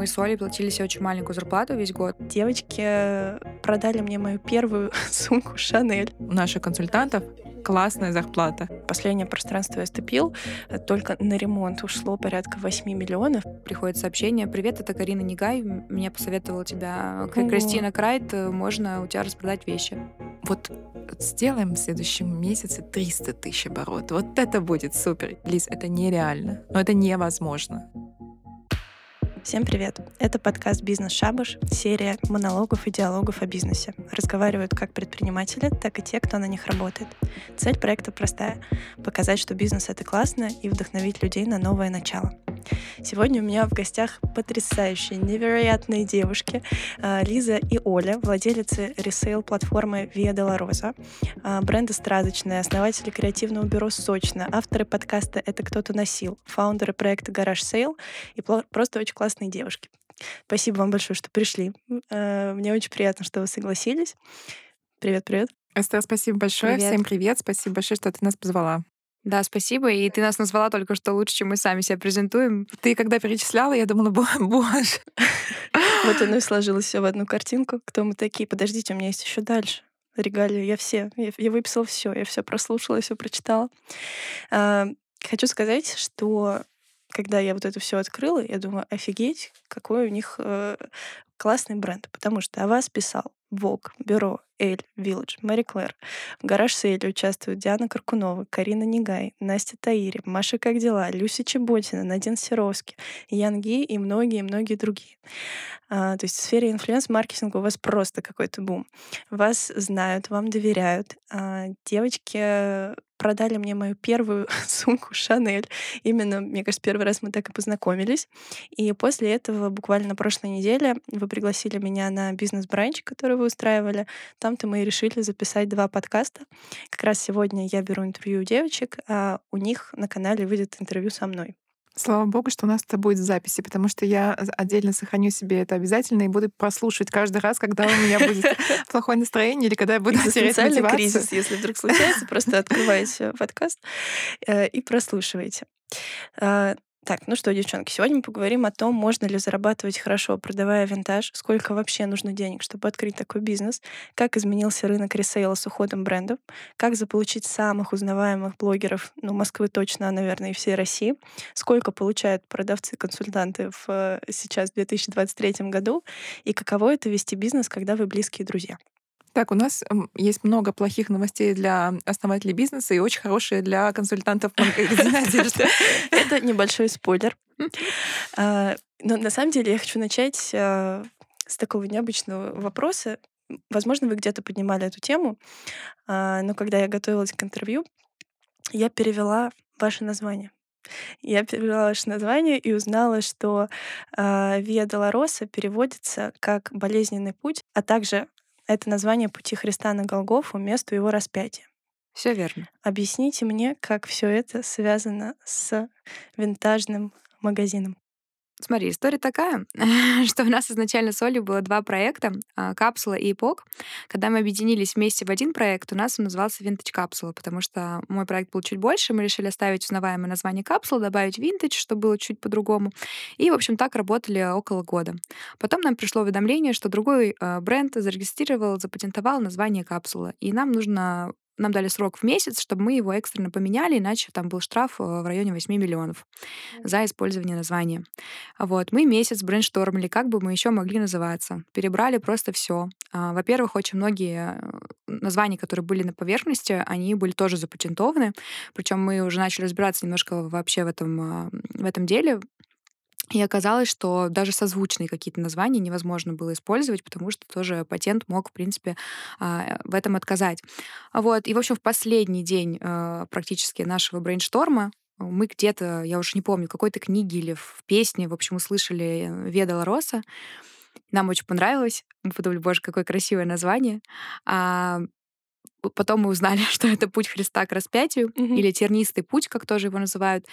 Мы с Олей платили себе очень маленькую зарплату весь год. Девочки продали мне мою первую сумку Шанель. У наших консультантов классная зарплата. Последнее пространство я ступил, только на ремонт ушло порядка 8 миллионов. Приходит сообщение, привет, это Карина Негай, мне посоветовала тебя Ого. Кристина Крайт, можно у тебя распродать вещи. Вот сделаем в следующем месяце 300 тысяч оборот. Вот это будет супер. Лиз, это нереально. Но это невозможно. Всем привет! Это подкаст «Бизнес Шабаш», серия монологов и диалогов о бизнесе. Разговаривают как предприниматели, так и те, кто на них работает. Цель проекта простая — показать, что бизнес — это классно, и вдохновить людей на новое начало. Сегодня у меня в гостях потрясающие, невероятные девушки а, Лиза и Оля, владелицы ресейл-платформы Via Dolorosa, а, бренда «Страдочная», основатели креативного бюро «Сочно», авторы подкаста «Это кто-то носил», фаундеры проекта «Гараж Сейл» и просто очень классные девушки. Спасибо вам большое, что пришли. А, Мне очень приятно, что вы согласились. Привет, привет. Эстер, спасибо большое. Привет. Всем привет. Спасибо большое, что ты нас позвала. Да, спасибо. И ты нас назвала только что лучше, чем мы сами себя презентуем. Ты когда перечисляла, я думала, «Бо- боже. Вот оно и сложилось все в одну картинку. Кто мы такие? Подождите, у меня есть еще дальше. Регалии, я все, я, я выписала все, я все прослушала, все прочитала. А, хочу сказать, что когда я вот это все открыла, я думаю, офигеть, какой у них э, классный бренд, потому что о вас писал Vogue, Бюро, Эль, Village, Мэри Клэр. В гараж сейле участвуют Диана Каркунова, Карина Негай, Настя Таири, Маша Как дела, Люся Чеботина, Надин Серовский, Ян Ги и многие-многие другие. А, то есть в сфере инфлюенс-маркетинга у вас просто какой-то бум. Вас знают, вам доверяют. А, девочки продали мне мою первую сумку Шанель. Именно, мне кажется, первый раз мы так и познакомились. И после этого, буквально на прошлой неделе, вы пригласили меня на бизнес-бранч, который вы устраивали. Там-то мы и решили записать два подкаста. Как раз сегодня я беру интервью у девочек, а у них на канале выйдет интервью со мной. Слава богу, что у нас это будет в записи, потому что я отдельно сохраню себе это обязательно и буду прослушивать каждый раз, когда у меня будет плохое настроение или когда я буду терять мотивацию. кризис, если вдруг случается, просто открываете подкаст э, и прослушиваете. Так, ну что, девчонки, сегодня мы поговорим о том, можно ли зарабатывать хорошо, продавая винтаж, сколько вообще нужно денег, чтобы открыть такой бизнес, как изменился рынок ресейла с уходом брендов, как заполучить самых узнаваемых блогеров, ну, Москвы точно, а, наверное, и всей России, сколько получают продавцы-консультанты в, э, сейчас, в 2023 году, и каково это вести бизнес, когда вы близкие друзья. Так, у нас м, есть много плохих новостей для основателей бизнеса и очень хорошие для консультантов. Это небольшой спойлер. А, Но на самом деле я хочу начать а, с такого необычного вопроса. Возможно, вы где-то поднимали эту тему, а, но когда я готовилась к интервью, я перевела ваше название. Я перевела ваше название и узнала, что а, Виа Долороса переводится как болезненный путь, а также это название пути Христа на Голгофу, месту его распятия. Все верно. Объясните мне, как все это связано с винтажным магазином. Смотри, история такая, что у нас изначально с Олей было два проекта, а, «Капсула» и «Эпок». Когда мы объединились вместе в один проект, у нас он назывался «Винтаж Капсула», потому что мой проект был чуть больше, мы решили оставить узнаваемое название «Капсула», добавить «Винтаж», чтобы было чуть по-другому. И, в общем, так работали около года. Потом нам пришло уведомление, что другой э, бренд зарегистрировал, запатентовал название «Капсула», и нам нужно нам дали срок в месяц, чтобы мы его экстренно поменяли, иначе там был штраф э, в районе 8 миллионов за использование названия. Вот, мы месяц брейнштормили, как бы мы еще могли называться. Перебрали просто все. Во-первых, очень многие э, названия, которые были на поверхности, они были тоже запатентованы. Причем мы уже начали разбираться немножко вообще в этом, а, в этом деле. И оказалось, что даже созвучные какие-то названия невозможно было использовать, потому что тоже патент мог, в принципе, а, в этом отказать. Вот. И, в общем, в последний день э, практически нашего брейншторма мы где-то, я уж не помню, в какой-то книге или в песне, в общем, услышали э, «Ведала Роса». Нам очень понравилось. Мы подумали, боже, какое красивое название. А потом мы узнали, что это путь Христа к распятию, Мгм. или тернистый путь, как тоже его называют.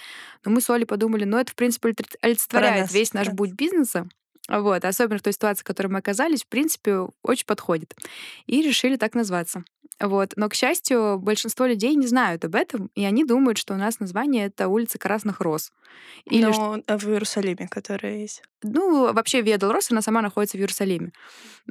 Но мы с Олей подумали, ну, это, в принципе, олицет- олицетворяет нас, весь наш да. путь бизнеса. Вот, особенно в той ситуации, в которой мы оказались, в принципе, очень подходит. И решили так назваться. Вот. Но, к счастью, большинство людей не знают об этом, и они думают, что у нас название — это улица Красных Роз. Или Но что... А в Иерусалиме, которая есть. Ну, вообще Ведал Рос, она сама находится в Иерусалиме.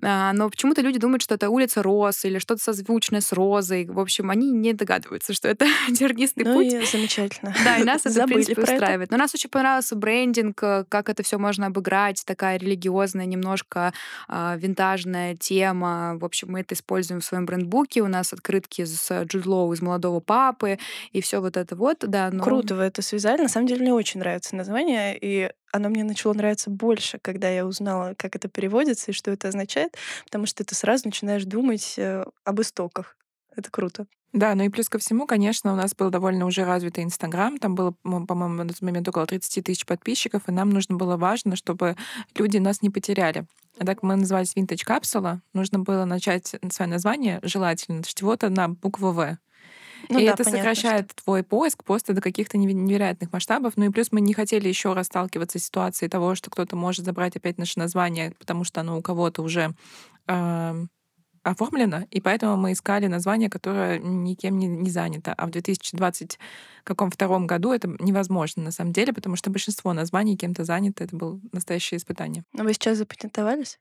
А, но почему-то люди думают, что это улица Роз или что-то созвучное с Розой. В общем, они не догадываются, что это тернистый ну путь. И замечательно. Да, и нас это, в принципе, устраивает. Но нас очень понравился брендинг, э, как это все можно обыграть, такая религиозная, немножко э, винтажная тема. В общем, мы это используем в своем брендбуке. У нас открытки с Джуд Лоу из «Молодого папы» и все вот это вот. Да, но... Круто вы это связали. На самом деле мне очень нравится название, и оно мне начало нравиться больше, когда я узнала, как это переводится и что это означает, потому что ты сразу начинаешь думать э, об истоках. Это круто. Да, ну и плюс ко всему, конечно, у нас был довольно уже развитый Инстаграм. Там было, по-моему, на тот момент около 30 тысяч подписчиков, и нам нужно было важно, чтобы люди нас не потеряли. А так мы назывались Vintage Капсула. Нужно было начать свое название желательно с чего-то на букву В. Ну, и да, это понятно, сокращает что... твой поиск просто до каких-то невероятных масштабов. Ну и плюс мы не хотели еще раз сталкиваться с ситуацией того, что кто-то может забрать опять наше название, потому что оно у кого-то уже э, оформлено, и поэтому мы искали название, которое никем не, не занято. А в 2020 каком втором году это невозможно на самом деле, потому что большинство названий кем-то занято. Это было настоящее испытание. Но вы сейчас запатентовались?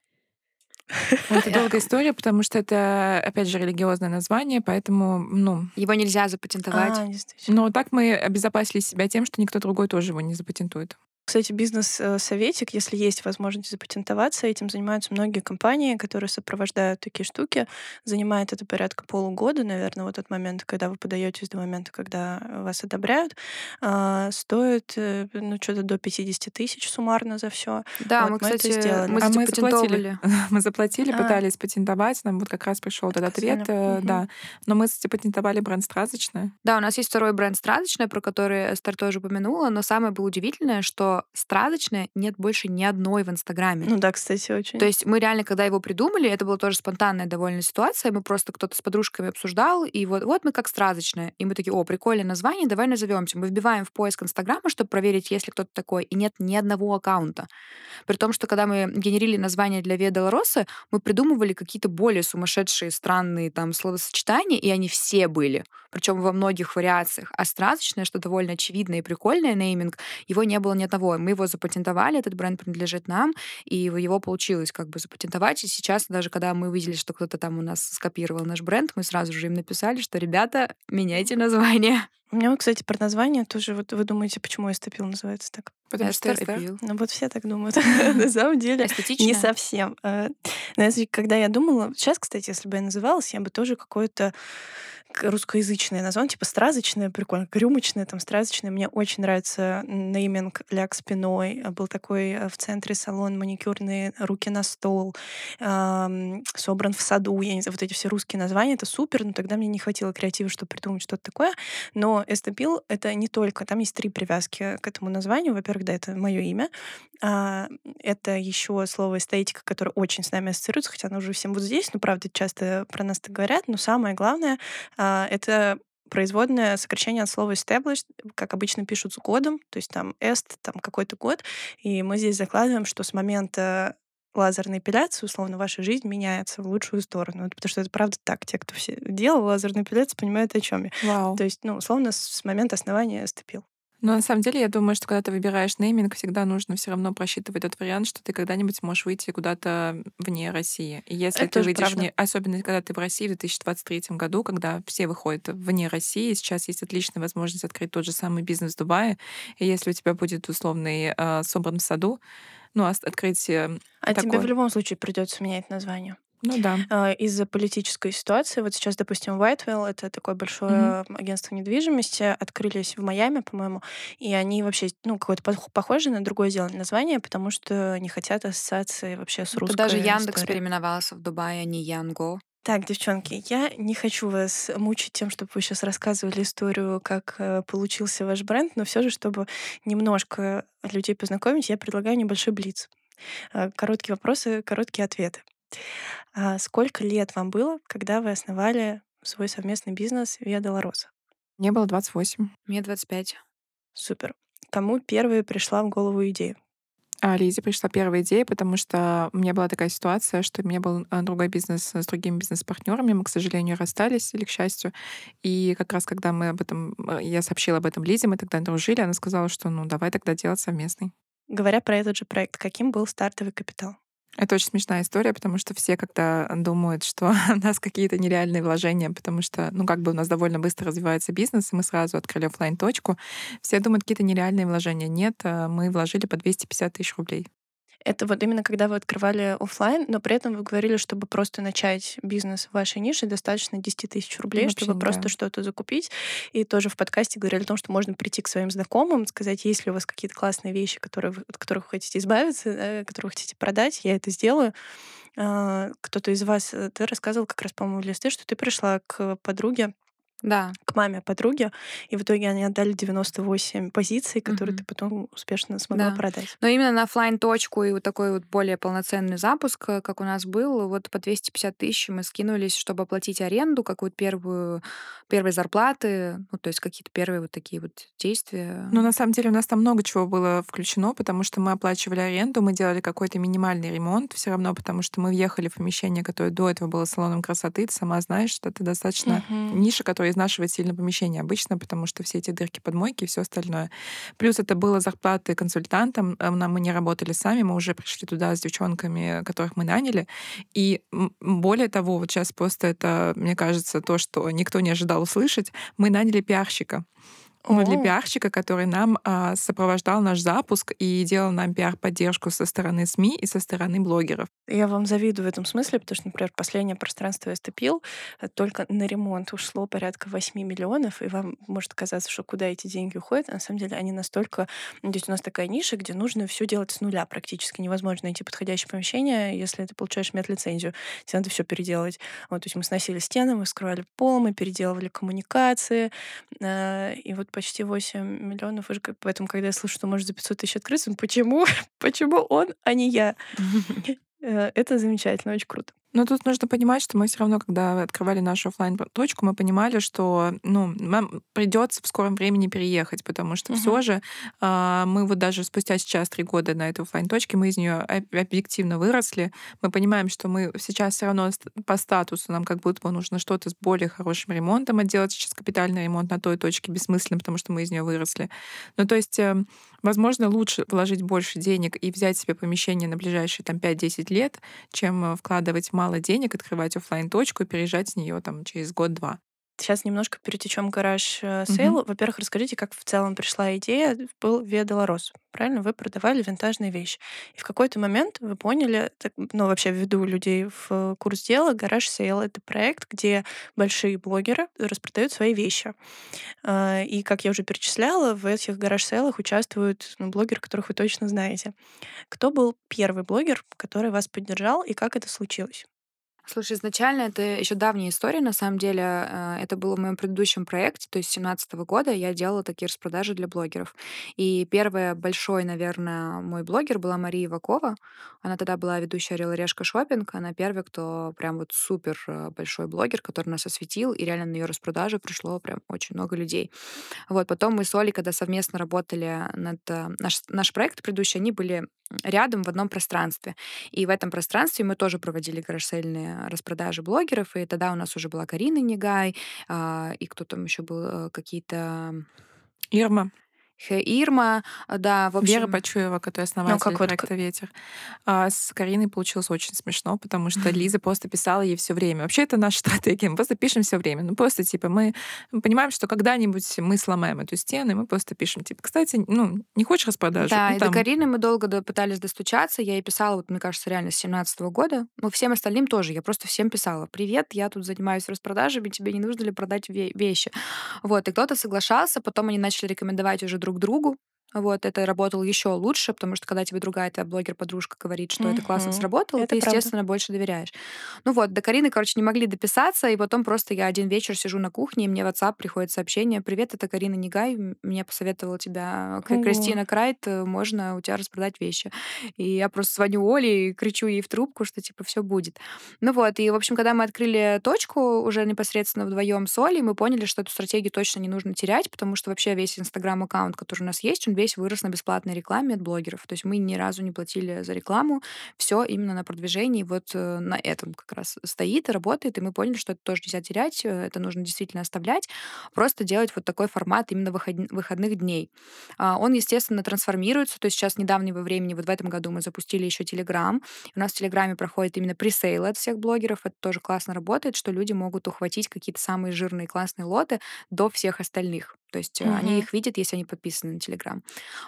Это долгая история, потому что это, опять же, религиозное название, поэтому, ну... Его нельзя запатентовать. А, Но так мы обезопасили себя тем, что никто другой тоже его не запатентует. Кстати, бизнес-советик, если есть возможность запатентоваться, этим занимаются многие компании, которые сопровождают такие штуки. Занимает это порядка полугода, наверное, вот от момента, когда вы подаетесь до момента, когда вас одобряют. А, стоит, э, ну, что-то до 50 тысяч суммарно за все. Да, вот, мы, кстати, это сделали. Мы, а мы заплатили. мы заплатили, а. пытались патентовать, нам вот как раз пришел этот ответ, угу. да. Но мы запатентовали бренд «Стразочная». Да, у нас есть второй бренд «Стразочная», про который Эстер тоже упомянула, но самое было удивительное, что страдочное нет больше ни одной в Инстаграме. Ну да, кстати, очень. То есть мы реально, когда его придумали, это была тоже спонтанная довольно ситуация, мы просто кто-то с подружками обсуждал, и вот, вот мы как страдочное. И мы такие, о, прикольное название, давай назовемся. Мы вбиваем в поиск Инстаграма, чтобы проверить, есть ли кто-то такой, и нет ни одного аккаунта. При том, что когда мы генерили название для Виа Долороса, мы придумывали какие-то более сумасшедшие, странные там словосочетания, и они все были. Причем во многих вариациях. А страдочное, что довольно очевидное и прикольное нейминг, его не было ни одного одного. Мы его запатентовали, этот бренд принадлежит нам, и его получилось как бы запатентовать. И сейчас даже когда мы увидели, что кто-то там у нас скопировал наш бренд, мы сразу же им написали, что, ребята, меняйте название. У меня, кстати, про название тоже, вот вы думаете, почему эстепил называется так? Потому что эстепил. Ну вот все так думают. На самом деле не совсем. А, когда я думала, сейчас, кстати, если бы я называлась, я бы тоже какое-то русскоязычное название, типа стразочное, прикольно, рюмочное, там стразочное. Мне очень нравится нейминг ляг спиной. Был такой э, в центре салон маникюрные руки на стол, эм, собран в саду. Я не знаю, вот эти все русские названия, это супер, но тогда мне не хватило креатива, чтобы придумать что-то такое. Но Эстепил — это не только, там есть три привязки к этому названию. Во-первых, да, это мое имя. А, это еще слово эстетика, которое очень с нами ассоциируется, хотя оно уже всем вот здесь, но правда часто про нас так говорят. Но самое главное а, это производное сокращение от слова established, как обычно пишут с кодом, то есть там est, там какой-то код, и мы здесь закладываем, что с момента лазерной эпиляции, условно, ваша жизнь меняется в лучшую сторону. Потому что это правда так. Те, кто все делал лазерную эпиляцию, понимают, о чем я. Вау. То есть, ну, условно, с момента основания ступил. Но на самом деле, я думаю, что когда ты выбираешь нейминг, всегда нужно все равно просчитывать тот вариант, что ты когда-нибудь можешь выйти куда-то вне России. И если Это ты выйдешь вне, особенно когда ты в России в 2023 году, когда все выходят вне России, сейчас есть отличная возможность открыть тот же самый бизнес в Дубае. И если у тебя будет условный э, собран в саду, ну, открыть... А такой... тебе в любом случае придется менять название. Ну да. А, из-за политической ситуации. Вот сейчас, допустим, Whitewell, это такое большое mm-hmm. агентство недвижимости, открылись в Майами, по-моему, и они вообще, ну, какое-то похоже на другое сделали название, потому что не хотят ассоциации вообще с русской Даже Яндекс историей. переименовался в Дубае, а не Янго. Так, девчонки, я не хочу вас мучить тем, чтобы вы сейчас рассказывали историю, как э, получился ваш бренд, но все же, чтобы немножко людей познакомить, я предлагаю небольшой блиц. Э, короткие вопросы, короткие ответы. А сколько лет вам было, когда вы основали свой совместный бизнес Виа Долороса? Мне было 28. Мне 25. Супер. Кому первой пришла в голову идея? А Лизе пришла первая идея, потому что у меня была такая ситуация, что у меня был а, другой бизнес с другими бизнес-партнерами. Мы, к сожалению, расстались, или к счастью. И как раз когда мы об этом, а, я сообщила об этом Лизе, мы тогда дружили, она сказала, что ну давай тогда делать совместный. Говоря про этот же проект, каким был стартовый капитал? Это очень смешная история, потому что все, когда думают, что у нас какие-то нереальные вложения, потому что, ну, как бы у нас довольно быстро развивается бизнес, и мы сразу открыли офлайн точку все думают, какие-то нереальные вложения. Нет, э, мы вложили по 250 тысяч рублей. Это вот именно когда вы открывали офлайн, но при этом вы говорили, чтобы просто начать бизнес в вашей нише, достаточно 10 тысяч рублей, Вообще, чтобы просто что-то закупить. И тоже в подкасте говорили о том, что можно прийти к своим знакомым, сказать, есть ли у вас какие-то классные вещи, которые вы, от которых вы хотите избавиться, да, которые вы хотите продать, я это сделаю. А, кто-то из вас, э, ты рассказывал как раз, по-моему, в листе, что ты пришла к подруге, да. к маме подруги, и в итоге они отдали 98 позиций, которые угу. ты потом успешно смогла да. продать. Но именно на офлайн точку и вот такой вот более полноценный запуск, э, как у нас был, вот по 250 тысяч мы скинулись, чтобы оплатить аренду, какую-то первую, первые зарплаты, ну, то есть какие-то первые вот такие вот действия. Ну, на самом деле у нас там много чего было включено, потому что мы оплачивали аренду, мы делали какой-то минимальный ремонт все равно, потому что мы въехали в помещение, которое до этого было салоном красоты, ты сама знаешь, что это достаточно угу. ниша, которая изнашивать сильно помещение обычно, потому что все эти дырки под мойки и все остальное. Плюс это было зарплаты консультантам. Э, мы не работали сами, мы уже пришли туда с девчонками, которых мы наняли. И более того, вот сейчас просто это, мне кажется, то, что никто не ожидал услышать, мы наняли пиарщика ну, для пиарщика, который нам а, сопровождал наш запуск и делал нам пиар-поддержку со стороны СМИ и со стороны блогеров. Я вам завидую в этом смысле, потому что, например, последнее пространство я ступил, э, только на ремонт ушло порядка 8 миллионов, и вам может казаться, что куда эти деньги уходят, а на самом деле они настолько... То есть у нас такая ниша, где нужно все делать с нуля практически. Невозможно найти подходящее помещение, если ты получаешь медлицензию. Тебе надо все переделать. Вот, то есть мы сносили стены, мы скрывали пол, мы переделывали коммуникации, э, и вот почти 8 миллионов. Поэтому, когда я слышу, что может за 500 тысяч открыться, ну почему? почему он, а не я? Э, это замечательно, очень круто. Но тут нужно понимать, что мы все равно, когда открывали нашу офлайн точку, мы понимали, что ну, нам придется в скором времени переехать, потому что угу. все же э, мы вот даже спустя сейчас три года на этой офлайн точке, мы из нее объективно выросли. Мы понимаем, что мы сейчас все равно по статусу нам как будто бы нужно что-то с более хорошим ремонтом отделать. Сейчас капитальный ремонт на той точке бессмысленно, потому что мы из нее выросли. Ну, то есть, э, возможно, лучше вложить больше денег и взять себе помещение на ближайшие там 5-10 лет, чем э, вкладывать мало мало денег, открывать офлайн точку и переезжать с нее там через год-два. Сейчас немножко перетечем garage э, sale. Угу. Во-первых, расскажите, как в целом пришла идея. Был Via Dolorosa, правильно? Вы продавали винтажные вещи. И в какой-то момент вы поняли, так, ну, вообще введу людей в курс дела, гараж сейл — это проект, где большие блогеры распродают свои вещи. А, и, как я уже перечисляла, в этих garage sale ах участвуют ну, блогеры, которых вы точно знаете. Кто был первый блогер, который вас поддержал, и как это случилось? Слушай, изначально это еще давняя история, на самом деле. Э, это было в моем предыдущем проекте, то есть с 2017 года я делала такие распродажи для блогеров. И первый большой, наверное, мой блогер была Мария Ивакова. Она тогда была ведущая Орел Решка Шопинг. Она первый, кто прям вот супер э, большой блогер, который нас осветил, и реально на ее распродажу пришло прям очень много людей. Вот, потом мы с Олей, когда совместно работали над... Э, наш, наш проект предыдущий, они были рядом в одном пространстве. И в этом пространстве мы тоже проводили гараж-сейльные распродажи блогеров, и тогда у нас уже была Карина Негай, а, и кто там еще был, э, какие-то... Ирма. Ирма, да, в общем... Вера Почуева, которая основатель ну, как проекта вот... «Ветер». А с Кариной получилось очень смешно, потому что Лиза просто писала ей все время. Вообще, это наша стратегия. Мы просто пишем все время. Ну, просто, типа, мы понимаем, что когда-нибудь мы сломаем эту стену, и мы просто пишем, типа, кстати, ну, не хочешь распродажу? Да, ну, и там... до Карины мы долго пытались достучаться. Я ей писала, вот, мне кажется, реально с 17 года. Ну, всем остальным тоже. Я просто всем писала. Привет, я тут занимаюсь распродажами, тебе не нужно ли продать вещи? Вот, и кто-то соглашался, потом они начали рекомендовать уже друг другу. Вот, это работало еще лучше, потому что когда тебе другая твоя блогер-подружка говорит, что это классно сработало, Это ты, правда. естественно, больше доверяешь. Ну вот, до Карины, короче, не могли дописаться, и потом просто я один вечер сижу на кухне, и мне в WhatsApp приходит сообщение, привет, это Карина Негай, мне посоветовала тебя К- Кристина Крайт, э, можно у тебя распродать вещи. И я просто звоню Оле и кричу ей в трубку, что типа все будет. Ну вот, и, в общем, когда мы открыли точку уже непосредственно вдвоем с Олей, мы поняли, что эту стратегию точно не нужно терять, потому что вообще весь инстаграм-аккаунт, который у нас есть, он весь весь вырос на бесплатной рекламе от блогеров. То есть мы ни разу не платили за рекламу, все именно на продвижении вот э, на этом как раз стоит и работает, и мы поняли, что это тоже нельзя терять, э, это нужно действительно оставлять, просто делать вот такой формат именно выходных дней. А, он, естественно, трансформируется, то есть сейчас недавнего времени, вот в этом году мы запустили еще Телеграм, у нас в Телеграме проходит именно пресейлы от всех блогеров, это тоже классно работает, что люди могут ухватить какие-то самые жирные классные лоты до всех остальных. То есть угу. они их видят, если они подписаны на Телеграм.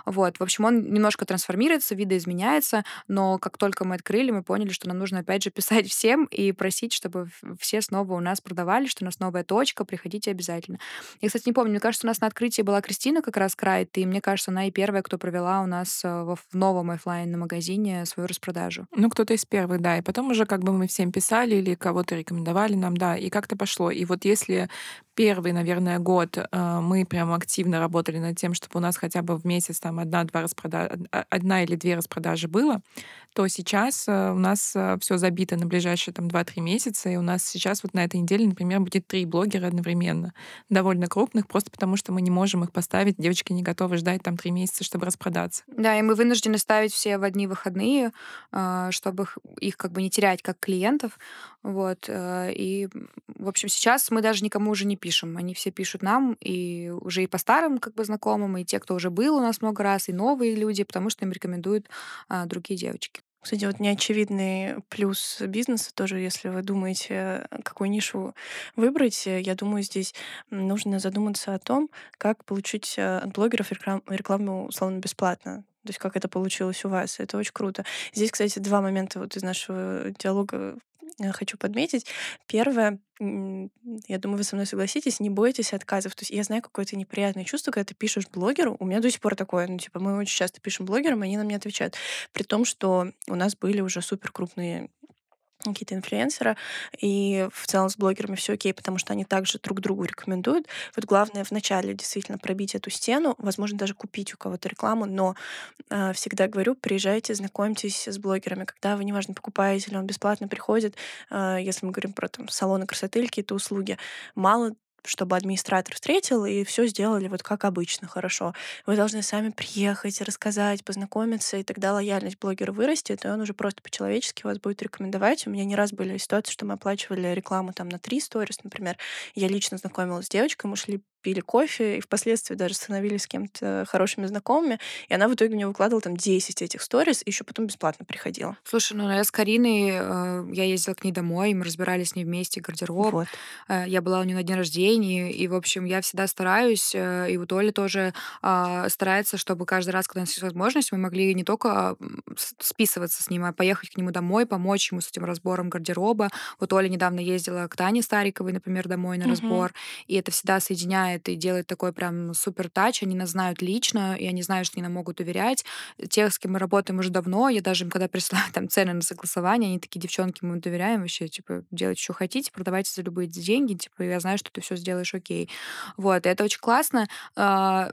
Вот. В общем, он немножко трансформируется, видоизменяется, но как только мы открыли, мы поняли, что нам нужно опять же писать всем и просить, чтобы все снова у нас продавали, что у нас новая точка, приходите обязательно. Я, кстати, не помню, мне кажется, у нас на открытии была Кристина как раз Крайт, и мне кажется, она и первая, кто провела у нас э, в новом офлайн магазине свою распродажу. Ну, кто-то из первых, да. И потом уже как бы мы всем писали или кого-то рекомендовали нам, да, и как-то пошло. И вот если первый, наверное, год э, мы прям активно работали над тем, чтобы у нас хотя бы в месяц там одна-два распродажи, одна или две распродажи было, то сейчас э, у нас э, все забито на ближайшие там 2-3 месяца, и у нас сейчас вот на этой неделе, например, будет три блогера одновременно, довольно крупных, просто потому что мы не можем их поставить, девочки не готовы ждать там три месяца, чтобы распродаться. Да, и мы вынуждены ставить все в одни выходные, чтобы их как бы не терять как клиентов, вот, и, в общем, сейчас мы даже никому уже не пишем. Они все пишут нам, и уже и по старым как бы знакомым, и те, кто уже был у нас много раз, и новые люди, потому что им рекомендуют другие девочки. Кстати, вот неочевидный плюс бизнеса тоже, если вы думаете, какую нишу выбрать, я думаю, здесь нужно задуматься о том, как получить э, от блогеров рекламу условно бесплатно. То есть как это получилось у вас. Это очень круто. Здесь, кстати, два момента вот из нашего диалога Э, хочу подметить. Первое, я думаю, вы со мной согласитесь, не бойтесь отказов. То есть я знаю какое-то неприятное чувство, когда ты пишешь блогеру. У меня до сих пор такое, ну, типа, мы очень часто пишем блогерам, они нам не отвечают. При том, что у нас были уже супер крупные какие-то инфлюенсеры, и в целом с блогерами все окей, потому что они также друг другу рекомендуют. Вот главное вначале действительно пробить эту стену, возможно, даже купить у кого-то рекламу, но э, всегда говорю, приезжайте, знакомьтесь с блогерами, когда вы, неважно, покупаете или он бесплатно приходит, э, если мы говорим про там, салоны красоты или какие-то услуги, мало чтобы администратор встретил и все сделали вот как обычно, хорошо. Вы должны сами приехать, рассказать, познакомиться, и тогда лояльность блогера вырастет, и он уже просто по-человечески вас будет рекомендовать. У меня не раз были ситуации, что мы оплачивали рекламу там на три сторис, например. Я лично знакомилась с девочкой, мы шли пили кофе, и впоследствии даже становились с кем-то хорошими знакомыми. И она в итоге мне выкладывала там 10 этих сторис, и еще потом бесплатно приходила. Слушай, ну я с Кариной, э, я ездила к ней домой, мы разбирались с ней вместе гардероб. Вот. Э, я была у нее на день рождения, и, в общем, я всегда стараюсь, э, и вот Оля тоже э, старается, чтобы каждый раз, когда у нас есть возможность, мы могли не только списываться с ним, а поехать к нему домой, помочь ему с этим разбором гардероба. Вот Оля недавно ездила к Тане Стариковой, например, домой на угу. разбор, и это всегда соединяет знает и делает такой прям супер тач, они нас знают лично, и они знают, что они нам могут уверять. Тех, с кем мы работаем уже давно, я даже им когда присылаю там цены на согласование, они такие, девчонки, мы доверяем вообще, типа, делать, что хотите, продавайте за любые деньги, типа, я знаю, что ты все сделаешь окей. Вот, и это очень классно. А,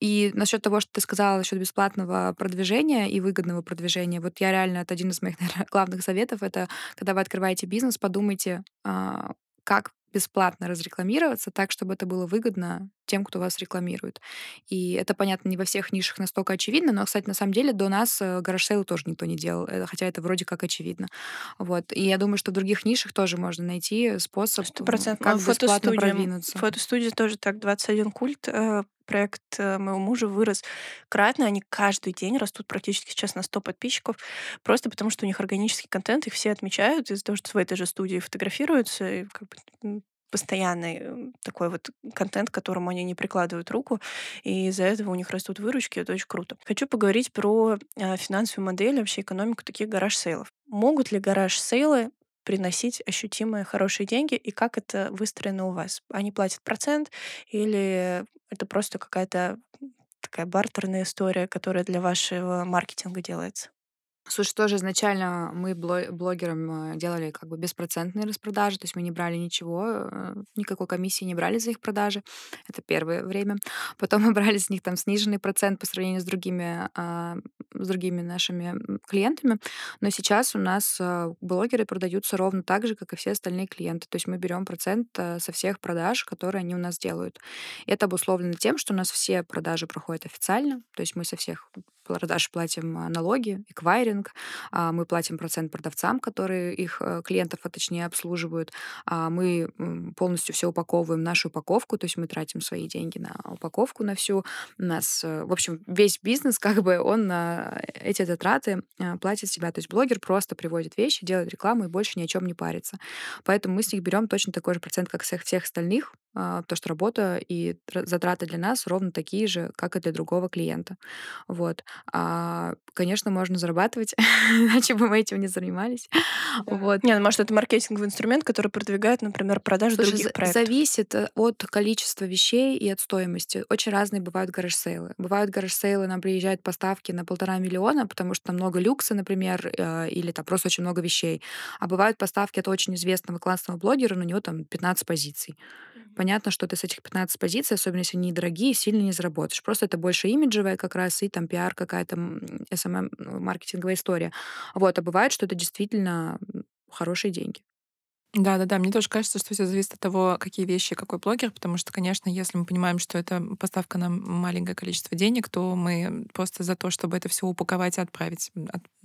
и насчет того, что ты сказала насчет бесплатного продвижения и выгодного продвижения, вот я реально, это один из моих, наверное, главных советов, это когда вы открываете бизнес, подумайте, а, как бесплатно разрекламироваться так, чтобы это было выгодно тем, кто вас рекламирует. И это, понятно, не во всех нишах настолько очевидно, но, кстати, на самом деле до нас э, гараж-сейл тоже никто не делал, э, хотя это вроде как очевидно. Вот. И я думаю, что в других нишах тоже можно найти способ, 100%. как ну, бесплатно продвинуться. Фотостудия тоже так, 21 культ э, проект моего мужа вырос кратно. Они каждый день растут практически сейчас на 100 подписчиков, просто потому что у них органический контент, их все отмечают из-за того, что в этой же студии фотографируются, и как бы постоянный э, такой вот контент, к которому они не прикладывают руку, и из-за этого у них растут выручки, это очень круто. Хочу поговорить про э, финансовую модель, вообще экономику таких гараж-сейлов. Могут ли гараж-сейлы приносить ощутимые хорошие деньги, и как это выстроено у вас? Они платят процент или это просто какая-то такая бартерная история, которая для вашего маркетинга делается? Слушай, тоже изначально мы блогерам э, делали как бы беспроцентные распродажи, то есть мы не брали ничего, э, никакой комиссии не брали за их продажи. Это первое время. Потом мы брали с них там сниженный процент по сравнению с другими а, с другими нашими клиентами, но сейчас у нас э, блогеры продаются ровно так же, как и все остальные клиенты. То есть мы берем процент со всех продаж, которые они у нас делают. Это обусловлено тем, что у нас все продажи проходят официально, то есть мы со всех продаж платим а, налоги, эквайринг, а, мы платим процент продавцам, которые их э, клиентов, а точнее, обслуживают, а, мы полностью все упаковываем, нашу упаковку, то есть мы тратим свои деньги на упаковку на всю. У нас, э, в общем, весь бизнес, как бы, он на эти затраты платит себя. То есть блогер просто приводит вещи, делает рекламу и больше ни о чем не парится. Поэтому мы с них берем точно такой же процент, как всех, всех остальных, то, что работа и затраты для нас ровно такие же, как и для другого клиента. Вот. А, конечно, можно зарабатывать, иначе бы мы этим не занимались. Вот. Не, ну, может, это маркетинговый инструмент, который продвигает, например, продажу Слушай, других проектов. зависит э, от количества вещей и от стоимости. Очень разные бывают гараж-сейлы. Бывают гараж-сейлы, нам приезжают поставки на полтора миллиона, потому что там много люкса, например, э, или там просто очень много вещей. А бывают поставки от очень известного классного блогера, на него там 15 позиций. Понятно, что ты с этих 15 позиций, особенно если они дорогие, сильно не заработаешь. Просто это больше имиджевая как раз и там пиар какая-то SMM-маркетинговая история. Вот. А бывает, что это действительно хорошие деньги. Да-да-да, мне тоже кажется, что все зависит от того, какие вещи, какой блогер, потому что, конечно, если мы понимаем, что это поставка на маленькое количество денег, то мы просто за то, чтобы это все упаковать и отправить,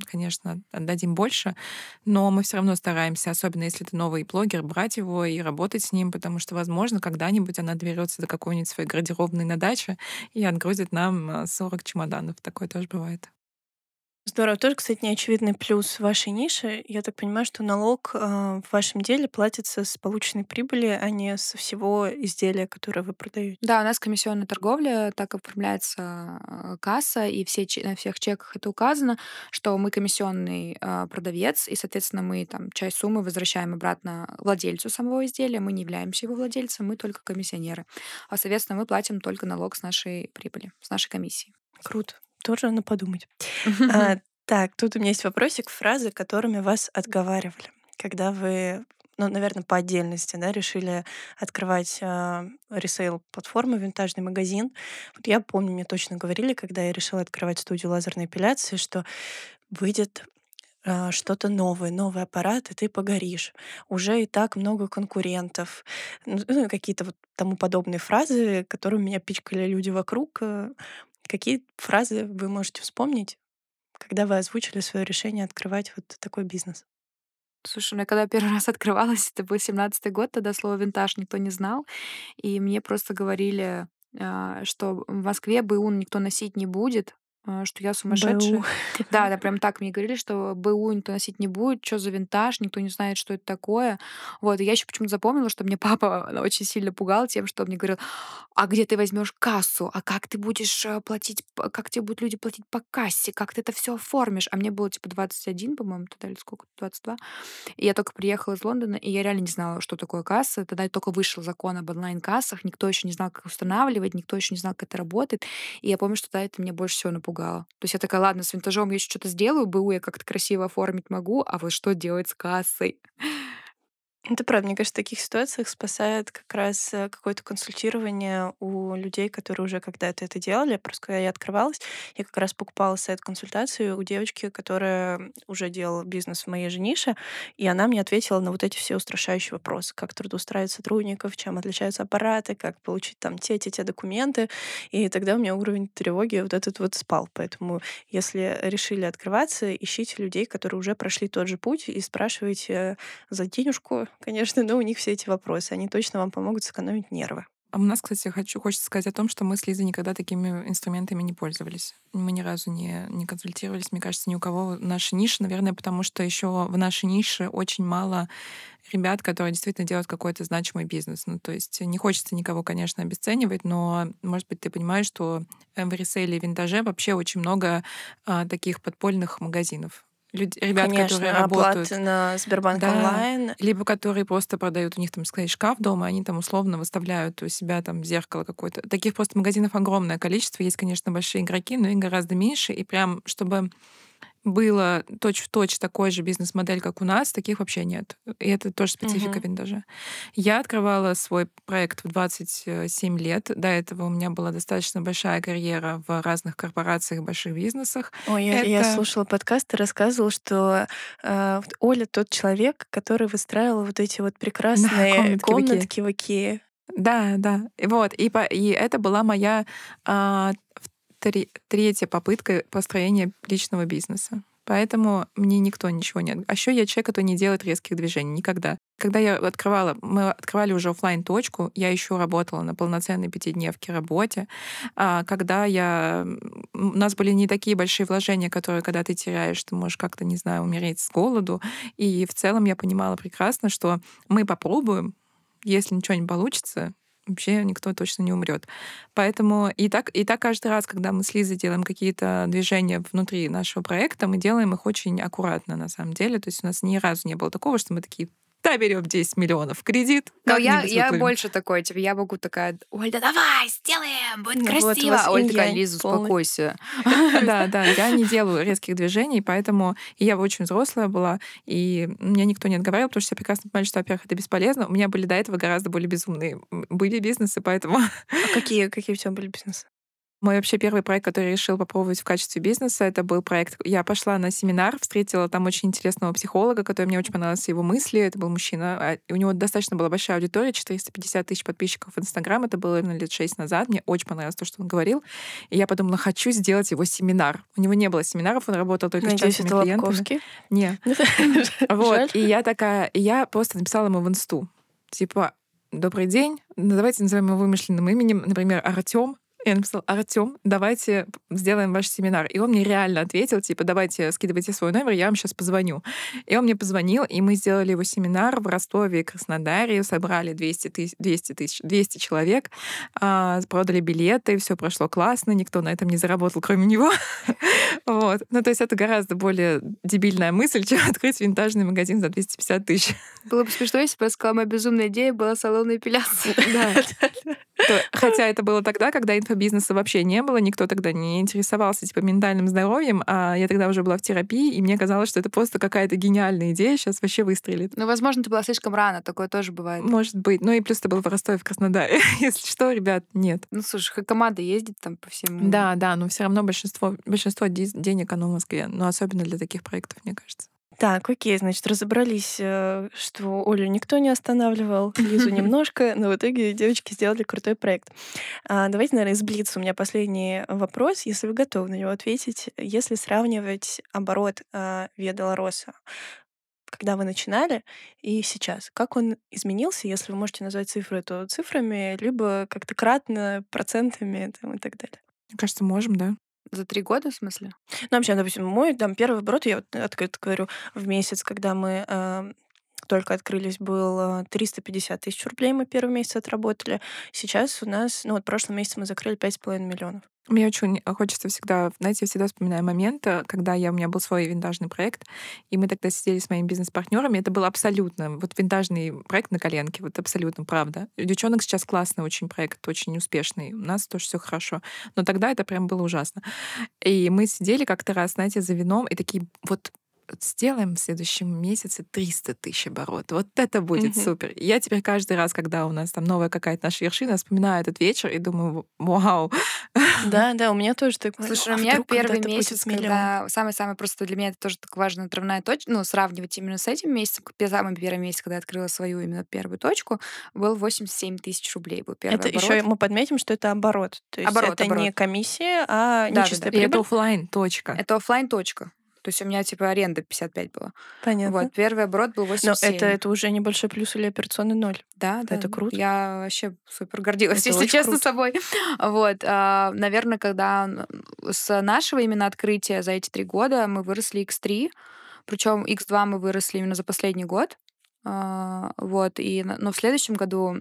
конечно, отдадим больше, но мы все равно стараемся, особенно если это новый блогер, брать его и работать с ним, потому что, возможно, когда-нибудь она доберется до какой-нибудь своей гардеробной на даче и отгрузит нам 40 э, чемоданов. Такое тоже бывает. Здорово. Тоже, кстати, неочевидный плюс вашей ниши. Я так понимаю, что налог э, в вашем деле платится с полученной прибыли, а не со всего изделия, которое вы продаете. Да, у нас комиссионная торговля, так оформляется э, касса, и все, на всех чеках это указано, что мы комиссионный э, продавец, и, соответственно, мы там часть суммы возвращаем обратно владельцу самого изделия, мы не являемся его владельцем, мы только комиссионеры. А, соответственно, мы платим только налог с нашей прибыли, с нашей комиссии. Круто тоже надо подумать. А, так, тут у меня есть вопросик, фразы, которыми вас отговаривали, когда вы ну, наверное, по отдельности, да, решили открывать э, ресейл-платформу, винтажный магазин. Вот я помню, мне точно говорили, когда я решила открывать студию лазерной эпиляции, что выйдет э, что-то новое, новый аппарат, и ты погоришь. Уже и так много конкурентов. Ну, ну какие-то вот тому подобные фразы, которые меня пичкали люди вокруг. Э, Какие фразы вы можете вспомнить, когда вы озвучили свое решение открывать вот такой бизнес? Слушай, ну я когда первый раз открывалась, это был семнадцатый год, тогда слово «винтаж» никто не знал. И мне просто говорили, а, что в Москве БУ никто носить не будет, что я сумасшедшая. БУ. Да, да, прям так мне говорили, что БУ никто носить не будет, что за винтаж, никто не знает, что это такое. Вот, и я еще почему-то запомнила, что мне папа очень сильно пугал тем, что он мне говорил, а где ты возьмешь кассу, а как ты будешь э, платить, как тебе будут люди платить по кассе, как ты это все оформишь. А мне было типа 21, по-моему, тогда или сколько, 22. И я только приехала из Лондона, и я реально не знала, что такое касса. Тогда только вышел закон об онлайн-кассах, никто еще не знал, как устанавливать, никто еще не знал, как это работает. И я помню, что тогда это меня больше всего напугало. То есть я такая, ладно, с винтажом я еще что-то сделаю, БУ я как-то красиво оформить могу, а вот что делать с кассой? Это правда. Мне кажется, в таких ситуациях спасает как раз э, какое-то консультирование у людей, которые уже когда-то это делали. Просто когда я открывалась, я как раз покупала сайт-консультации у девочки, которая уже делала бизнес в моей же нише, и она мне ответила на вот эти все устрашающие вопросы. Как трудоустраивать сотрудников, чем отличаются аппараты, как получить там те-те-те документы. И тогда у меня уровень тревоги вот этот вот спал. Поэтому если решили открываться, ищите людей, которые уже прошли тот же путь, и спрашивайте за денежку, конечно, но у них все эти вопросы. Они точно вам помогут сэкономить нервы. А у нас, кстати, хочу, хочется сказать о том, что мы с Лизой никогда такими инструментами не пользовались. Мы ни разу не, не консультировались, мне кажется, ни у кого наша ниша, наверное, потому что еще в нашей нише очень мало ребят, которые действительно делают какой-то значимый бизнес. Ну, то есть не хочется никого, конечно, обесценивать, но, может быть, ты понимаешь, что в ресейле и винтаже вообще очень много а, таких подпольных магазинов люди, ребят, Конечно, которые работают на Сбербанк да, онлайн. Либо которые просто продают, у них там, сказать, шкаф дома, они там условно выставляют у себя там зеркало какое-то. Таких просто магазинов огромное количество. Есть, конечно, большие игроки, но их гораздо меньше. И прям, чтобы было точь-в-точь такой же бизнес-модель, как у нас, таких вообще нет. И это тоже специфика Мгм. виндажа. Я открывала свой проект в 27 лет. До этого у меня была достаточно большая карьера в разных корпорациях, больших бизнесах. Ой, я, я Это- слушала подкаст, ты рассказывал, что э, Оля тот человек, который выстраивал вот эти вот прекрасные комнатки в Икее. комнатки в Икее. Да, да. И Вот. И, по- и это была моя а, тре- третья попытка построения личного бизнеса. Поэтому мне никто ничего не... А еще я человек, который не делает резких движений. Никогда. Когда я открывала, мы открывали уже оффлайн точку я еще работала на полноценной пятидневке работе. А когда я... У нас были не такие большие вложения, которые, когда ты теряешь, ты можешь как-то, не знаю, умереть с голоду. И в целом я понимала прекрасно, что мы попробуем, если ничего не получится, вообще никто точно не умрет. Поэтому и так, и так каждый раз, когда мы с Лизой делаем какие-то движения внутри нашего проекта, мы делаем их очень аккуратно на самом деле. То есть у нас ни разу не было такого, что мы такие, да, берем 10 миллионов в кредит. Но я, я выплывем». больше такой, типа, я могу такая, Ой, да давай, сделаем, будет Ну вот, красиво. вас А Оля такая, Лиза, успокойся. Да, да, я не делаю резких движений, поэтому я очень взрослая была, и меня никто не отговаривал, потому что я прекрасно понимаю, что, во-первых, это бесполезно. У меня были до этого гораздо более безумные были бизнесы, поэтому А какие, какие у тебя были бизнесы? Мой вообще первый проект, который я решила попробовать в качестве бизнеса, это был проект. Я пошла на семинар, встретила там очень интересного психолога, который мне очень понравился его мысли. Это был мужчина. а, У него достаточно была большая аудитория, 450 тысяч подписчиков в Инстаграм. Это было, наверное, лет 6 назад. Мне очень понравилось то, что он говорил. И я подумала, хочу сделать его семинар. У него не было семинаров, он работал только с Надеюсь, частными это клиентами. Лобковский. Не. Жаль. Вот. И я такая, я просто написала ему в инсту. Типа, добрый день, ну, давайте назовем его вымышленным именем, например, Артем. Я написала, Артем, давайте сделаем ваш семинар. И он мне реально ответил, типа, давайте скидывайте свой номер, я вам сейчас позвоню. И он мне позвонил, и мы сделали его семинар в Ростове и Краснодаре, собрали 200 тысяч, 200 тысяч, 200 человек, а, продали билеты, все прошло классно, никто на этом не заработал, кроме него. Вот. Ну, то есть это гораздо более дебильная мысль, чем открыть винтажный магазин за 250 тысяч. Было бы смешно, если бы я сказала, моя безумная идея была салон эпиляции. Да. Хотя это было тогда, когда инфобизнеса вообще не было, никто тогда не интересовался типа ментальным здоровьем, а я тогда уже была в терапии, и мне казалось, что это просто какая-то гениальная идея, сейчас вообще выстрелит. Ну, возможно, ты была слишком рано, такое тоже бывает. Может быть. Ну и плюс это был в Ростове, в Краснодаре. Если что, ребят, нет. Ну, слушай, команда ездит там по всему. Да, да, но все равно большинство, большинство денег оно в Москве. Но особенно для таких проектов, мне кажется. Так, окей, значит, разобрались, э, что Олю никто не останавливал, Лизу немножко, но в итоге девочки сделали крутой проект. А, Давайте, наверное, из Блица у меня последний вопрос, если вы готовы на него ответить. Если сравнивать оборот Виа Долороса, когда вы начинали, и сейчас, как он изменился, если вы можете назвать цифры, то цифрами, либо как-то кратно, процентами там, и так далее. Мне кажется, можем, да. За три года, в смысле? Ну, вообще, допустим, мой там первый оборот, я вот открыто говорю, в месяц, когда мы э, только открылись, был э, 350 тысяч рублей, мы первый месяц отработали. Сейчас у нас, ну вот в прошлом месяце мы закрыли 5,5 миллионов. Мне очень хочется всегда, знаете, я всегда вспоминаю момент, когда я, у меня был свой винтажный проект, и мы тогда сидели с моими бизнес-партнерами. Это был абсолютно вот винтажный проект на коленке, вот абсолютно правда. Девчонок сейчас классный очень проект, очень успешный. У нас тоже все хорошо. Но тогда это прям было ужасно. И мы сидели как-то раз, знаете, за вином, и такие вот сделаем в следующем месяце 300 тысяч оборот. Вот это будет Мгм. супер. Я теперь каждый раз, когда у нас там новая какая-то наша вершина, вспоминаю этот вечер и думаю, вау, Да, да, у меня тоже такое. Слушай, «А у меня первый месяц, миллион?» когда самый-самый просто для меня это тоже так важная отрывная точка, ну, сравнивать именно с этим месяцем, самый первый месяц, когда я открыла свою именно первую точку, был 87 тысяч рублей, был первый Это оборот. еще мы подметим, что это оборот. То есть Оборот, это не оборот. комиссия, а Да, да, не чистая да. И это прибыль. оффлайн точка. Это оффлайн точка. То есть у меня типа аренда 55 была. Понятно. Вот, первый оборот был Но 87. это, это уже небольшой плюс или операционный ноль. Да, да. Это круто. Я вообще супер гордилась, Это если честно, круто. собой. Вот. а, Наверное, когда с нашего именно открытия за эти три года мы выросли x3, причем x2 мы выросли именно за последний год. А, вот, и, но в следующем году...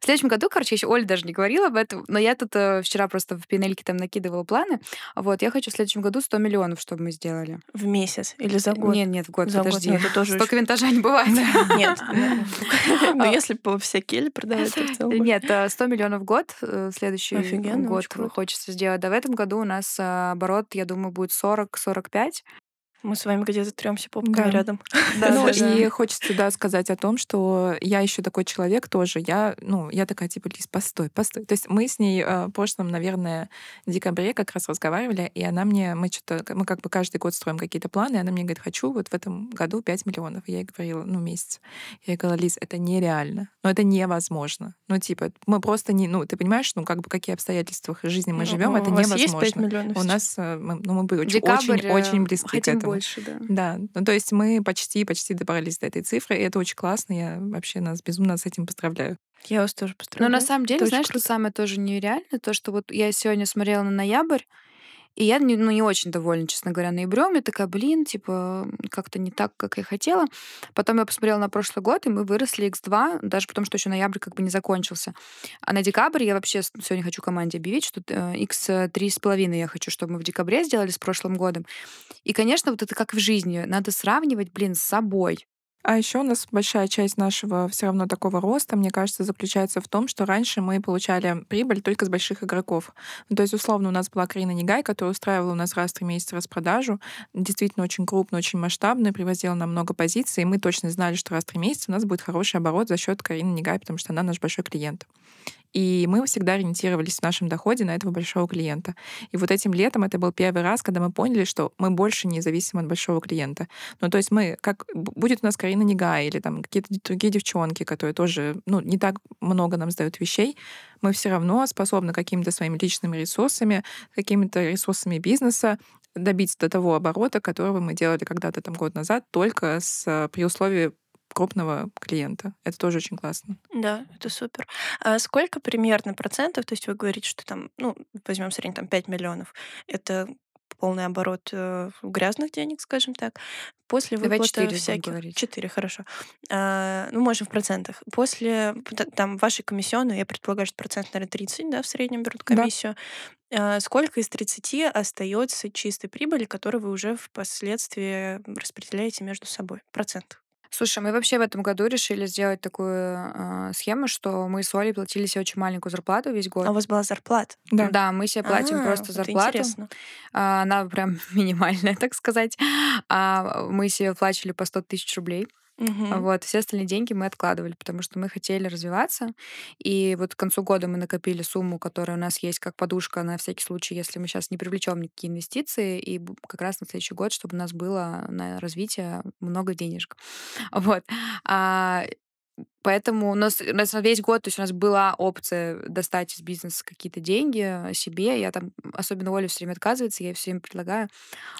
В следующем году, короче, еще Оля даже не говорила об этом, но я тут э, вчера просто в пинельке там накидывала планы. Вот, я хочу в следующем году 100 миллионов, чтобы мы сделали. В месяц или за год? Нет, нет, в год, за подожди. Год, тоже Столько очень... винтажа не бывает. Нет. Но а. если по все кели продавать, то в целом... Нет, 100 миллионов в год, э, следующий год хочется сделать. Да, в этом году у нас э, оборот, я думаю, будет 40-45. Мы с вами где-то тремся попкой да. рядом. Да, ну, да, и да. хочется, да, сказать о том, что я еще такой человек тоже. Я, ну, я такая, типа, Лиз, постой, постой. То есть мы с ней э, в прошлом, наверное, декабре как раз разговаривали, и она мне, мы что-то, мы как бы каждый год строим какие-то планы, и она мне говорит, хочу вот в этом году 5 миллионов. И я ей говорила, ну, месяц. Я ей говорила, Лиз, это нереально. Ну, это невозможно. Ну, типа, мы просто не, ну, ты понимаешь, ну, как бы какие обстоятельства жизни мы ну, живем, это у невозможно. Есть 5 миллионов у нас, э, мы, ну, мы были очень, очень, очень близки к этому больше, да. Да, ну то есть мы почти-почти добрались до этой цифры, и это очень классно. Я вообще нас безумно с этим поздравляю. Я вас тоже поздравляю. Но на самом деле, это знаешь, что самое тоже нереально? То, что вот я сегодня смотрела на ноябрь, и я не, ну, не очень довольна, честно говоря, ноябрем. Я такая, блин, типа, как-то не так, как я хотела. Потом я посмотрела на прошлый год, и мы выросли x2, даже потому, что еще ноябрь как бы не закончился. А на декабрь я вообще сегодня хочу команде объявить, что x3,5 я хочу, чтобы мы в декабре сделали с прошлым годом. И, конечно, вот это как в жизни. Надо сравнивать, блин, с собой. А еще у нас большая часть нашего все равно такого роста, мне кажется, заключается в том, что раньше мы получали прибыль только с больших игроков. Ну, то есть, условно, у нас была Карина Негай, которая устраивала у нас раз в три месяца распродажу, действительно очень крупно, очень масштабно, привозила нам много позиций, и мы точно знали, что раз в три месяца у нас будет хороший оборот за счет Карины Негай, потому что она наш большой клиент. И мы всегда ориентировались в нашем доходе на этого большого клиента. И вот этим летом это был первый раз, когда мы поняли, что мы больше не зависим от большого клиента. Ну, то есть мы, как будет у нас Карина Негай или там какие-то другие девчонки, которые тоже, ну, не так много нам сдают вещей, мы все равно способны какими-то своими личными ресурсами, какими-то ресурсами бизнеса добиться до того оборота, которого мы делали когда-то там год назад, только с, при условии крупного клиента. Это тоже очень классно. Да, это супер. А сколько примерно процентов, то есть вы говорите, что там, ну, возьмем средний там 5 миллионов, это полный оборот э, грязных денег, скажем так. После выплаты 4 всяких... 4, хорошо. А, ну, можем в процентах. После там вашей комиссионной, я предполагаю, что процент, наверное, 30, да, в среднем берут комиссию. Да. А, сколько из 30 остается чистой прибыли, которую вы уже впоследствии распределяете между собой? Процент. Слушай, мы вообще в этом году решили сделать такую э, схему, что мы с Олей платили себе очень маленькую зарплату весь год. А у вас была зарплата? Да. Да, мы себе платим А, просто это зарплату. интересно. А, Она прям минимальная, так сказать. А мы себе плачили по 100 тысяч рублей. Мгм. Вот, все остальные деньги мы откладывали, потому что мы хотели развиваться. И вот к концу года мы накопили сумму, которая у нас есть как подушка на всякий случай, если мы сейчас не привлечем никакие инвестиции, и как раз на следующий год, чтобы у нас было на развитие много денежек. Вот. А Поэтому у нас, у нас на весь год, то есть у нас была опция достать из бизнеса какие-то деньги себе. Я там, особенно Оля все время отказывается, я ей все время предлагаю.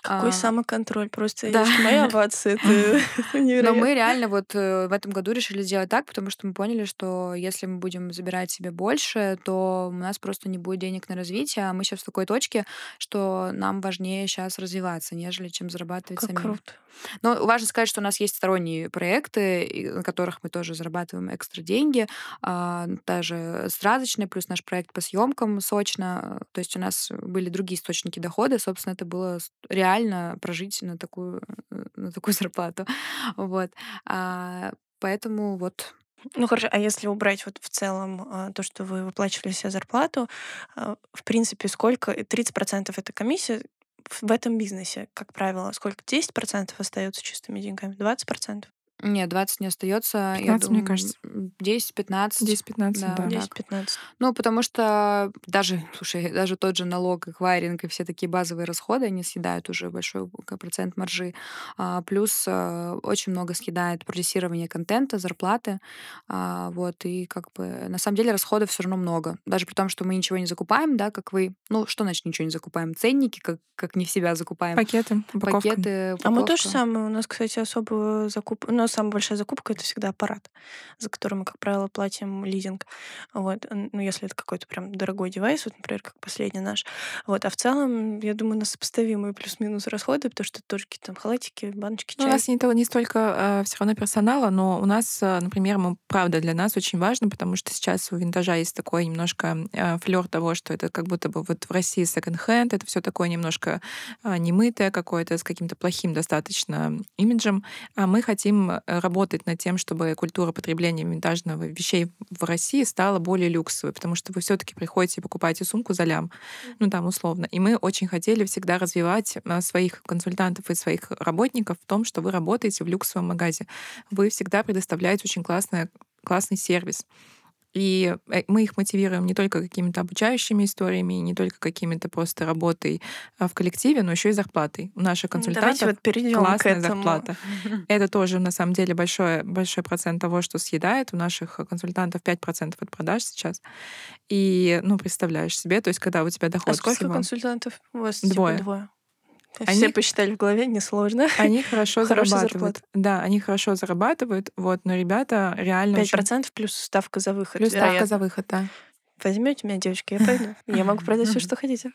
Какой А, самоконтроль, просто да. моя овация, это, Но мы реально вот э, в этом году решили сделать так, потому что мы поняли, что если мы будем забирать себе больше, то у нас просто не будет денег на развитие, а мы сейчас в такой точке, что нам важнее сейчас развиваться, нежели чем зарабатывать Как самим. круто. Но важно сказать, что у нас есть сторонние проекты, на которых мы тоже зарабатываем экстра деньги, даже сказочные, плюс наш проект по съемкам сочно. То есть у нас были другие источники дохода, собственно, это было реально прожить на такую, э, на такую зарплату. Вот. А, Поэтому вот Ну хорошо, а если убрать вот в целом а, то, что вы выплачивали себе зарплату, а, в принципе, сколько? И 30% это комиссия в этом бизнесе, как правило, сколько? 10% остается чистыми деньгами? 20%? Нет, 20 не остается. Я 15, мне думаю, кажется. 10-15. 10-15, Да, да. так. 10-15. Ну, потому что даже, слушай, даже тот же налог, эквайринг и все такие базовые расходы, они съедают уже большой процент маржи. А, плюс а, очень много съедает продюсирование контента, зарплаты. А, вот, и как бы на самом деле расходов все равно много. Даже при том, что мы ничего не закупаем, да, как вы. Ну, что значит ничего не закупаем? Ценники, как, как не в себя закупаем. Пакеты, упаковка. Пакеты, А мы то же упаковка. самое. У нас, кстати, особо закуп... У нас самая большая закупка — это всегда аппарат, за который мы, как правило, платим лизинг. Вот. Ну, если это какой-то прям дорогой девайс, вот, например, как последний наш. Вот. А в целом, я думаю, у нас сопоставимые плюс-минус расходы, потому что тоже какие-то там халатики, баночки, ну, чай. У нас не, не столько э, все равно персонала, но у нас, э, например, мы, правда, для нас очень важно, потому что сейчас у винтажа есть такой немножко э, флер того, что это как будто бы вот в России секонд-хенд, это все такое немножко э, немытое какое-то, с каким-то плохим достаточно имиджем. А мы хотим работать над тем, чтобы культура потребления винтажного вещей в России стала более люксовой, потому что вы все-таки приходите и покупаете сумку за лям, ну там условно. И мы очень хотели всегда развивать э, своих консультантов и своих работников в том, что вы работаете в люксовом магазе. Вы всегда предоставляете очень классный, классный сервис. И э, мы их мотивируем не только какими-то обучающими историями, не только какими-то просто работой а, в коллективе, но еще и зарплатой. У наших консультантов вот классная зарплата. Это тоже на самом деле большой, большой процент того, что съедает. У наших консультантов 5% от продаж сейчас. И, ну, представляешь себе, то есть когда у тебя доход А сколько всего... консультантов у вас? Двое. Типа двое. Они- Все посчитали в голове, несложно. Они хорошо зарабатывают. зарплата. Да, они хорошо зарабатывают, вот, но ребята реально очень... 5% плюс ставка за выход. Плюс ставка вероятно. за выход, да. Возьмете меня, девочки, я пойду. Я могу продать все, что хотите.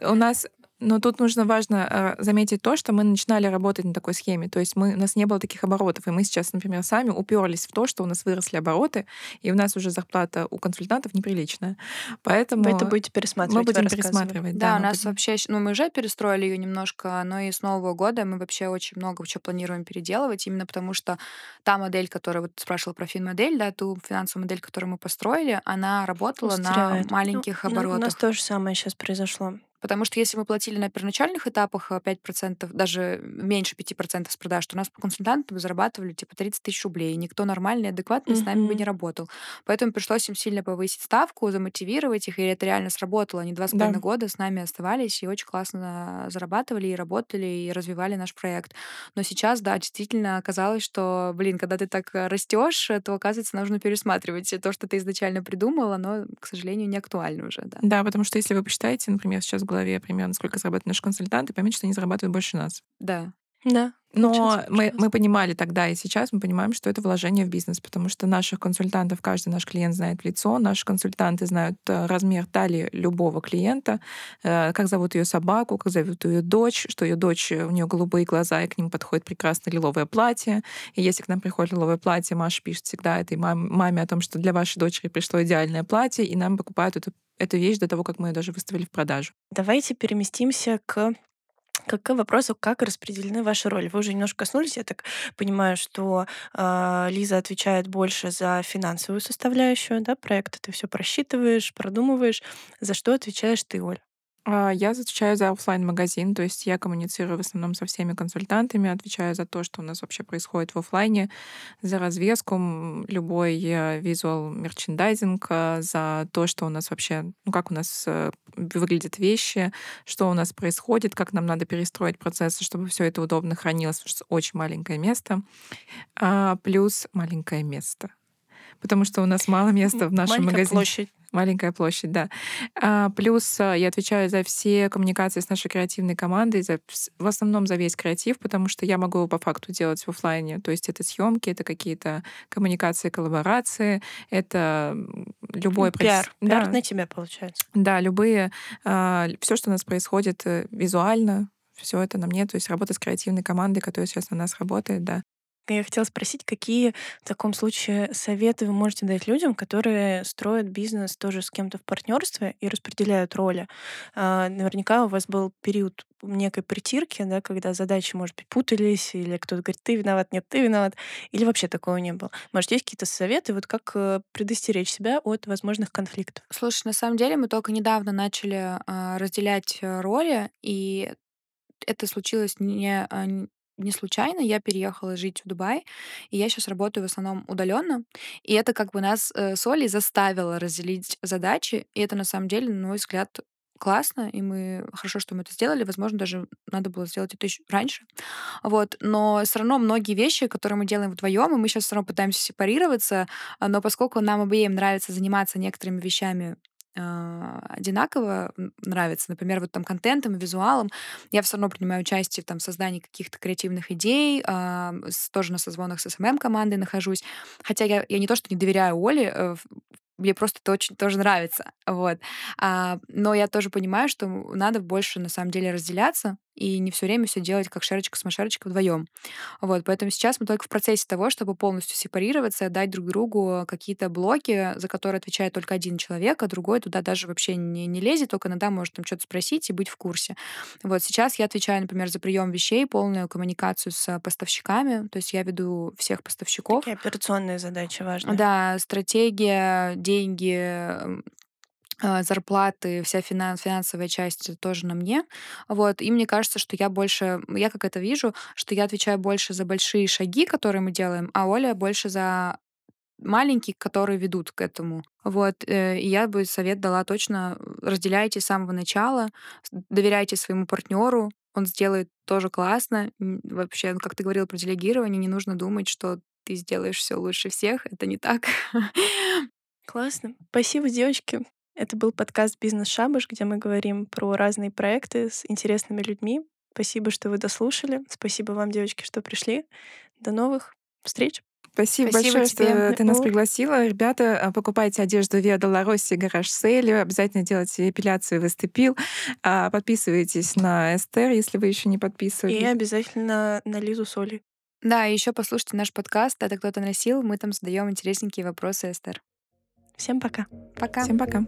У нас но тут нужно важно э, заметить то, что мы начинали работать на такой схеме. То есть мы, у нас не было таких оборотов. И мы сейчас, например, сами уперлись в то, что у нас выросли обороты, и у нас уже зарплата у консультантов неприличная. Поэтому Вы это будете пересматривать. мы будем пересматривать. Да, у мы нас будем. вообще, ну мы уже перестроили ее немножко, но и с Нового года мы вообще очень много чего планируем переделывать, именно потому что та модель, которая вот спрашивала про фин-модель, да, ту финансовую модель, которую мы построили, она работала Устаревает. на маленьких Ну, оборотах. У нас то же самое сейчас произошло. Потому что если мы платили на первоначальных этапах э, 5%, даже меньше 5% с продаж, то у нас по консультантам зарабатывали типа 30 тысяч рублей. И никто нормальный, адекватный с нами бы не работал. Поэтому пришлось им сильно повысить ставку, замотивировать их, и это реально сработало. Они два с половиной Да. года с нами оставались и очень классно зарабатывали, и работали, и развивали наш проект. Но сейчас, да, действительно оказалось, что, блин, когда ты так растешь, то, оказывается, нужно пересматривать то, что ты изначально придумал, оно, к сожалению, не актуально уже, да. Да, потому что если вы посчитаете, например, сейчас голове примерно, сколько зарабатывают наши консультанты, поймете, что они зарабатывают больше нас. Да. Да. Но мы, мы понимали тогда и сейчас, мы понимаем, что это вложение в бизнес, потому что наших консультантов каждый наш клиент знает в лицо, наши консультанты знают э, размер талии любого клиента, э, как зовут ее собаку, как зовут ее дочь, что ее дочь, э, у нее голубые глаза, и к ним подходит прекрасное лиловое платье. И если к нам приходит лиловое платье, Маша пишет всегда этой мам- маме о том, что для вашей дочери пришло идеальное платье, и нам покупают эту, эту вещь до того, как мы ее даже выставили в продажу. Давайте переместимся к к к вопросу, как распределены ваши роли. Вы уже немножко коснулись, я так понимаю, что э, Лиза отвечает больше за финансовую составляющую да, проекта. Ты все просчитываешь, продумываешь. За что отвечаешь ты, Оль? А, Я отвечаю за оффлайн магазин то есть я коммуницирую в основном со всеми консультантами, отвечаю за то, что у нас вообще происходит в оффлайне, за развеску, любой э, visual merchandising, э, за то, что у нас вообще, ну как у нас э, выглядят вещи, что у нас происходит, как нам надо перестроить процессы, чтобы все это удобно хранилось, потому что очень маленькое место, А, плюс маленькое место. Потому что у нас мало места в нашем Маленькая магазине. площадь. Маленькая площадь, да. А, плюс а, я отвечаю за все коммуникации с нашей креативной командой, за, в основном за весь креатив, потому что я могу его по факту делать в оффлайне. То есть это съемки, это какие-то коммуникации, коллаборации, это любой Пиар. процесс- Пиар Да, на тебя, получается. да, любые, все, что у нас происходит э, визуально, все это на мне, то есть работа с креативной командой, которая сейчас на нас работает, да. Я хотела спросить, какие в таком случае советы вы можете дать людям, которые строят бизнес тоже с кем-то в партнерстве и распределяют роли. А, Наверняка у вас был период некой притирки, да, когда задачи, может быть, путались, или кто-то говорит, ты виноват, нет, ты виноват, или вообще такого не было. Может, есть какие-то советы, вот как э, предостеречь себя от возможных конфликтов? Слушай, на самом деле мы только недавно начали а, разделять э, роли, и это случилось не, а, не случайно. Я переехала жить в Дубай, и я сейчас работаю в основном удаленно. И это как бы нас э, с Олей заставило разделить задачи. И это на самом деле, на мой взгляд, классно, и мы хорошо, что мы это сделали. Возможно, даже надо было сделать это еще раньше. Вот. Но все равно многие вещи, которые мы делаем вдвоем, и мы сейчас все равно пытаемся сепарироваться, но поскольку нам обеим нравится заниматься некоторыми вещами одинаково нравится. Например, вот там контентом и визуалом я все равно принимаю участие в там, создании каких-то креативных идей, э, тоже на созвонах с СММ-командой нахожусь. Хотя я, я не то, что не доверяю Оле, э, мне просто это очень тоже нравится. Вот. А, но я тоже понимаю, что надо больше на самом деле разделяться и не все время все делать как шерочка с машерочкой вдвоем. Вот, поэтому сейчас мы только в процессе того, чтобы полностью сепарироваться, дать друг другу какие-то блоки, за которые отвечает только один человек, а другой туда даже вообще не, не лезет, только иногда может там что-то спросить и быть в курсе. Вот сейчас я отвечаю, например, за прием вещей, полную коммуникацию с поставщиками, то есть я веду всех поставщиков. Такие операционные задачи важные. Да, стратегия, деньги, зарплаты, вся финанс, финансовая часть тоже на мне. Вот. И мне кажется, что я больше, я как это вижу, что я отвечаю больше за большие шаги, которые мы делаем, а Оля больше за маленькие, которые ведут к этому. Вот. Э, и я бы совет дала точно разделяйте с самого начала, доверяйте своему партнеру, он сделает тоже классно. Вообще, как ты говорил про делегирование, не нужно думать, что ты сделаешь все лучше всех. Это не так. Классно. Спасибо, девочки. Это был подкаст «Бизнес Шабаш», где мы говорим про разные проекты с интересными людьми. Спасибо, что вы дослушали. Спасибо вам, девочки, что пришли. До новых встреч. Спасибо, Спасибо большое, тебе. что ты нас пригласила. Ребята, а, покупайте одежду Виа Долороси Гараж Сейли. Обязательно делайте эпиляцию в Эстепил. А, подписывайтесь на Эстер, если вы еще не подписывались. И обязательно на Лизу Соли. Да, и еще послушайте наш подкаст «Это кто-то носил». Мы там задаем интересненькие вопросы, Эстер. Всем пока. Пока. Всем пока.